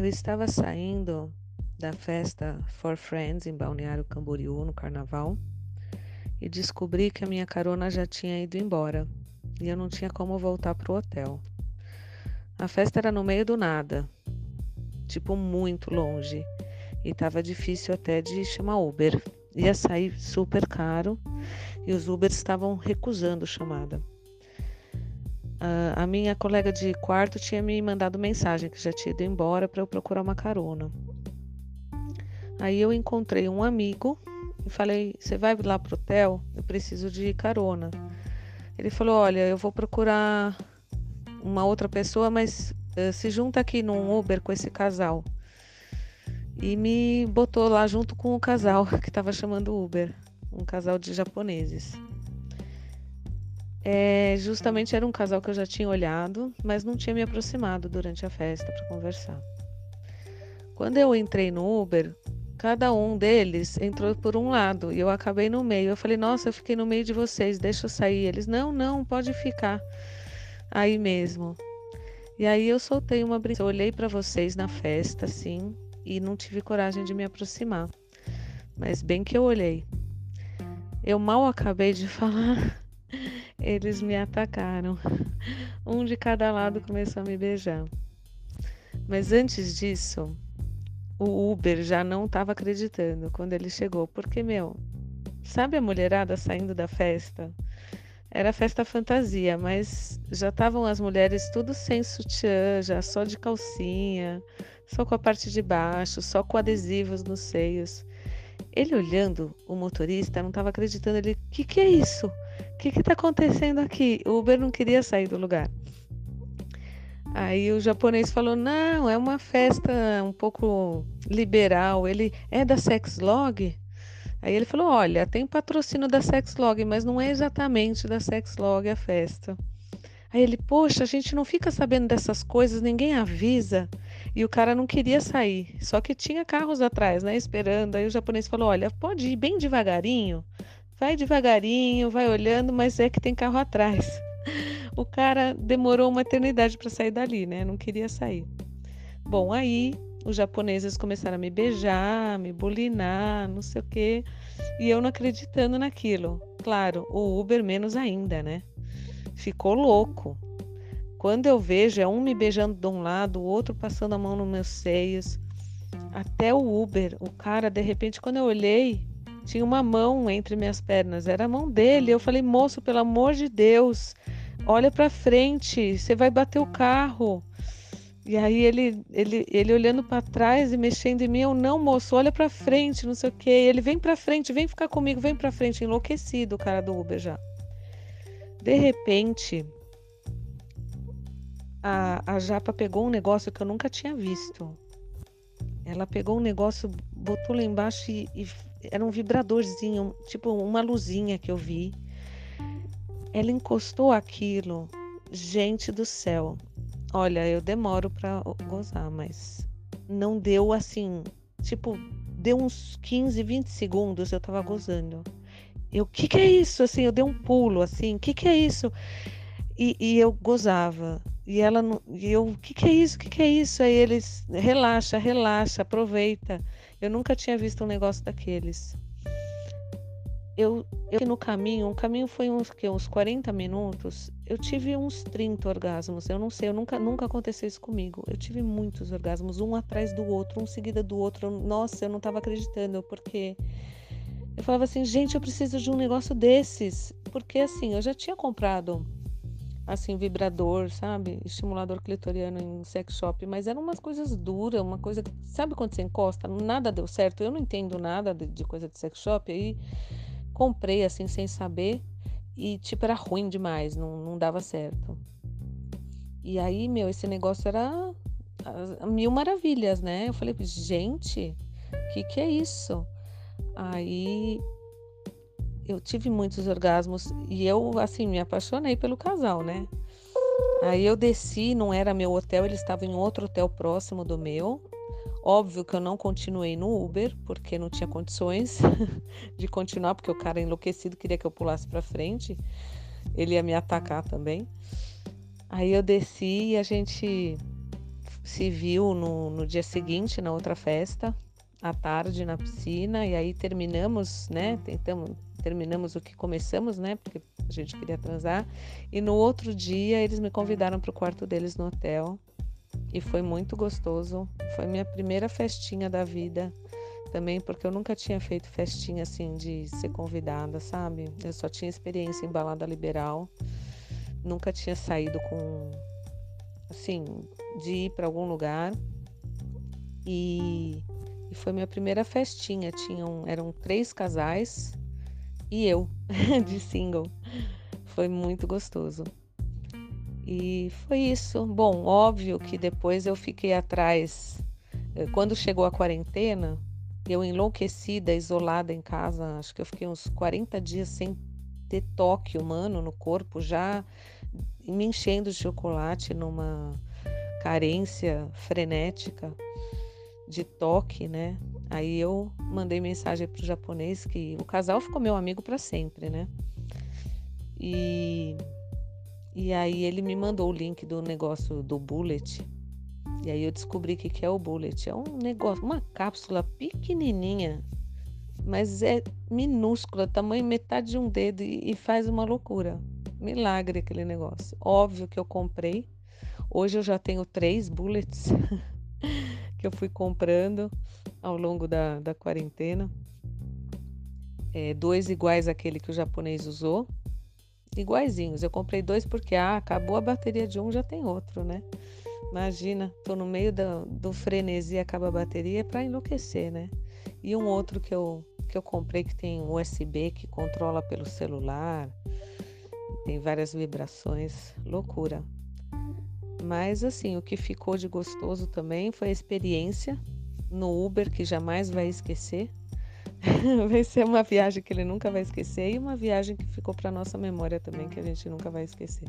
Eu estava saindo da festa For Friends em Balneário Camboriú no carnaval e descobri que a minha carona já tinha ido embora e eu não tinha como voltar pro hotel. A festa era no meio do nada, tipo muito longe, e tava difícil até de chamar Uber. Ia sair super caro e os Ubers estavam recusando chamada. Uh, a minha colega de quarto tinha me mandado mensagem que já tinha ido embora para eu procurar uma carona. Aí eu encontrei um amigo e falei: Você vai lá pro hotel? Eu preciso de carona. Ele falou: Olha, eu vou procurar uma outra pessoa, mas uh, se junta aqui num Uber com esse casal. E me botou lá junto com o casal que estava chamando Uber, um casal de japoneses. É, justamente era um casal que eu já tinha olhado, mas não tinha me aproximado durante a festa para conversar. Quando eu entrei no Uber, cada um deles entrou por um lado e eu acabei no meio. Eu falei, nossa, eu fiquei no meio de vocês, deixa eu sair. Eles, não, não, pode ficar aí mesmo. E aí eu soltei uma brincadeira. Eu olhei para vocês na festa, assim, e não tive coragem de me aproximar. Mas bem que eu olhei. Eu mal acabei de falar eles me atacaram. Um de cada lado começou a me beijar. Mas antes disso, o Uber já não estava acreditando quando ele chegou, porque, meu, sabe a mulherada saindo da festa? Era festa fantasia, mas já estavam as mulheres tudo sem sutiã, já só de calcinha, só com a parte de baixo, só com adesivos nos seios. Ele olhando o motorista, não estava acreditando. Ele, que, que é isso? O que está acontecendo aqui? O Uber não queria sair do lugar. Aí o japonês falou: não, é uma festa um pouco liberal. Ele é da Sexlog? Aí ele falou: olha, tem patrocínio da Sexlog, mas não é exatamente da Sexlog a festa. Aí ele: poxa, a gente não fica sabendo dessas coisas, ninguém avisa. E o cara não queria sair, só que tinha carros atrás, né, esperando. Aí o japonês falou: olha, pode ir bem devagarinho Vai devagarinho, vai olhando, mas é que tem carro atrás. O cara demorou uma eternidade para sair dali, né? Não queria sair. Bom, aí os japoneses começaram a me beijar, me bulinar, não sei o quê, e eu não acreditando naquilo. Claro, o Uber menos ainda, né? Ficou louco. Quando eu vejo é um me beijando de um lado, o outro passando a mão nos meus seios, até o Uber, o cara, de repente, quando eu olhei, tinha uma mão entre minhas pernas, era a mão dele. Eu falei, moço, pelo amor de Deus, olha para frente, você vai bater o carro. E aí ele, ele, ele olhando para trás e mexendo em mim, eu não, moço, olha para frente, não sei o quê. Ele vem para frente, vem ficar comigo, vem para frente, enlouquecido o cara do Uber já. De repente, a, a Japa pegou um negócio que eu nunca tinha visto. Ela pegou um negócio, botou lá embaixo e, e era um vibradorzinho, tipo uma luzinha que eu vi. Ela encostou aquilo. Gente do céu. Olha, eu demoro para gozar, mas não deu assim, tipo, deu uns 15, 20 segundos eu tava gozando. Eu, que que é isso? Assim, eu dei um pulo, assim, que que é isso? E, e eu gozava. E ela, e eu, que que é isso? Que que é isso? Aí eles, relaxa, relaxa, aproveita. Eu nunca tinha visto um negócio daqueles. Eu, eu no caminho, o caminho foi uns, que, uns 40 minutos, eu tive uns 30 orgasmos. Eu não sei, eu nunca, nunca aconteceu isso comigo. Eu tive muitos orgasmos, um atrás do outro, um seguida do outro. Nossa, eu não estava acreditando, porque eu falava assim, gente, eu preciso de um negócio desses. Porque assim, eu já tinha comprado assim, vibrador, sabe? Estimulador clitoriano em sex shop, mas eram umas coisas duras, uma coisa que, sabe quando você encosta, nada deu certo. Eu não entendo nada de, de coisa de sex shop, aí comprei assim sem saber e tipo era ruim demais, não, não dava certo. E aí, meu, esse negócio era mil maravilhas, né? Eu falei, gente, o que, que é isso? Aí eu tive muitos orgasmos e eu, assim, me apaixonei pelo casal, né? Aí eu desci, não era meu hotel, eles estavam em outro hotel próximo do meu. Óbvio que eu não continuei no Uber, porque não tinha condições de continuar, porque o cara enlouquecido queria que eu pulasse para frente. Ele ia me atacar também. Aí eu desci e a gente se viu no, no dia seguinte, na outra festa, à tarde na piscina, e aí terminamos, né? Tentamos, terminamos o que começamos, né? Porque a gente queria transar. E no outro dia eles me convidaram para o quarto deles no hotel. E foi muito gostoso. Foi minha primeira festinha da vida também, porque eu nunca tinha feito festinha assim de ser convidada, sabe? Eu só tinha experiência em balada liberal. Nunca tinha saído com assim, de ir para algum lugar. E, e, foi minha primeira festinha. Tinham, eram três casais e eu, de single. Foi muito gostoso. E foi isso. Bom, óbvio que depois eu fiquei atrás. Eh, quando chegou a quarentena, eu enlouquecida, isolada em casa, acho que eu fiquei uns 40 dias sem ter toque humano no corpo, já me enchendo de chocolate numa carência frenética de toque, né? Aí eu mandei mensagem pro japonês que o casal ficou meu amigo para sempre, né? E e aí ele me mandou o link do negócio do bullet. E aí eu descobri o que, que é o bullet. É um negócio, uma cápsula pequenininha, mas é minúscula, tamanho metade de um dedo e, e faz uma loucura. Milagre aquele negócio. Óbvio que eu comprei. Hoje eu já tenho três bullets que eu fui comprando ao longo da, da quarentena. É, dois iguais àquele que o japonês usou iguaizinhos. Eu comprei dois porque ah, acabou a bateria de um, já tem outro, né? Imagina, tô no meio do, do frenesi, acaba a bateria é para enlouquecer, né? E um outro que eu, que eu comprei que tem USB que controla pelo celular, tem várias vibrações, loucura. Mas assim, o que ficou de gostoso também foi a experiência no Uber que jamais vai esquecer. vai ser uma viagem que ele nunca vai esquecer e uma viagem que ficou para nossa memória também que a gente nunca vai esquecer.